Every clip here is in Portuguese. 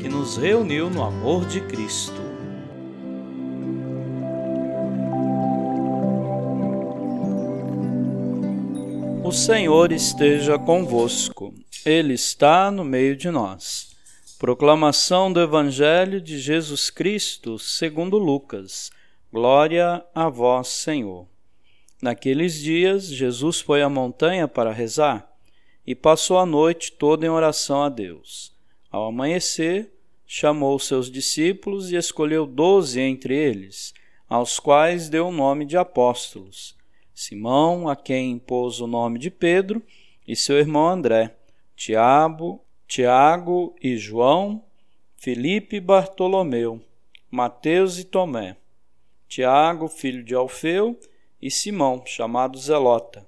que nos reuniu no amor de Cristo. O Senhor esteja convosco, Ele está no meio de nós. Proclamação do Evangelho de Jesus Cristo, segundo Lucas. Glória a vós, Senhor. Naqueles dias, Jesus foi à montanha para rezar e passou a noite toda em oração a Deus. Ao amanhecer, chamou seus discípulos e escolheu doze entre eles, aos quais deu o nome de apóstolos: Simão, a quem impôs o nome de Pedro, e seu irmão André, Tiago, Tiago e João, Felipe e Bartolomeu, Mateus e Tomé, Tiago, filho de Alfeu, e Simão, chamado Zelota,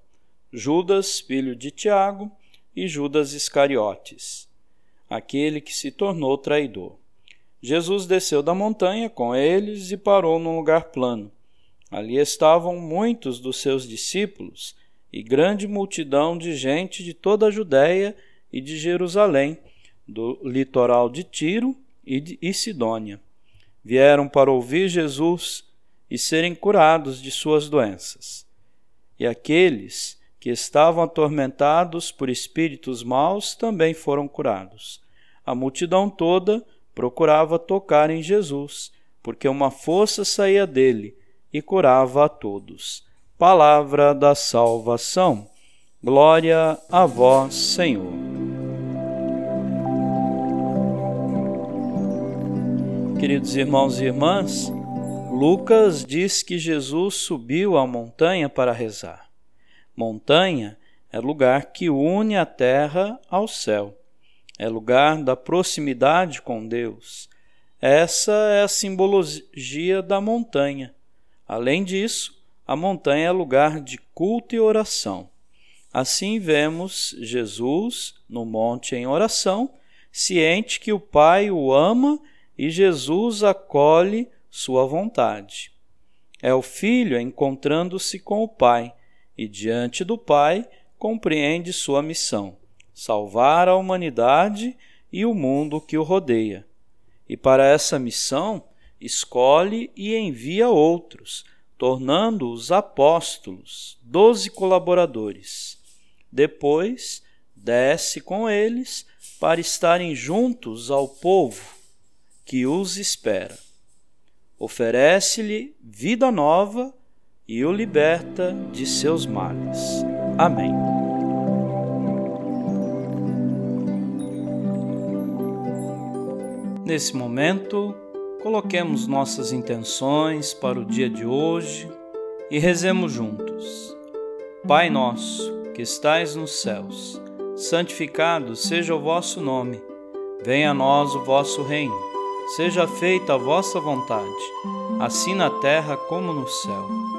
Judas, filho de Tiago, e Judas Iscariotes aquele que se tornou traidor. Jesus desceu da montanha com eles e parou num lugar plano. Ali estavam muitos dos seus discípulos e grande multidão de gente de toda a Judéia e de Jerusalém, do litoral de Tiro e, de, Sidônia. Vieram para ouvir Jesus e serem curados de suas doenças. E aqueles que estavam atormentados por espíritos maus também foram curados. A multidão toda procurava tocar em Jesus, porque uma força saía dele e curava a todos. Palavra da salvação. Glória a vós, Senhor. Queridos irmãos e irmãs, Lucas diz que Jesus subiu à montanha para rezar. Montanha é lugar que une a terra ao céu. É lugar da proximidade com Deus. Essa é a simbologia da montanha. Além disso, a montanha é lugar de culto e oração. Assim vemos Jesus no monte em oração, ciente que o Pai o ama e Jesus acolhe sua vontade. É o Filho encontrando-se com o Pai e diante do Pai compreende sua missão: salvar a humanidade e o mundo que o rodeia. E para essa missão, escolhe e envia outros, tornando-os apóstolos, doze colaboradores. Depois, desce com eles para estarem juntos ao povo que os espera. Oferece-lhe vida nova e o liberta de seus males. Amém. Nesse momento, coloquemos nossas intenções para o dia de hoje e rezemos juntos. Pai nosso, que estais nos céus, santificado seja o vosso nome. Venha a nós o vosso reino. Seja feita a vossa vontade, assim na terra como no céu.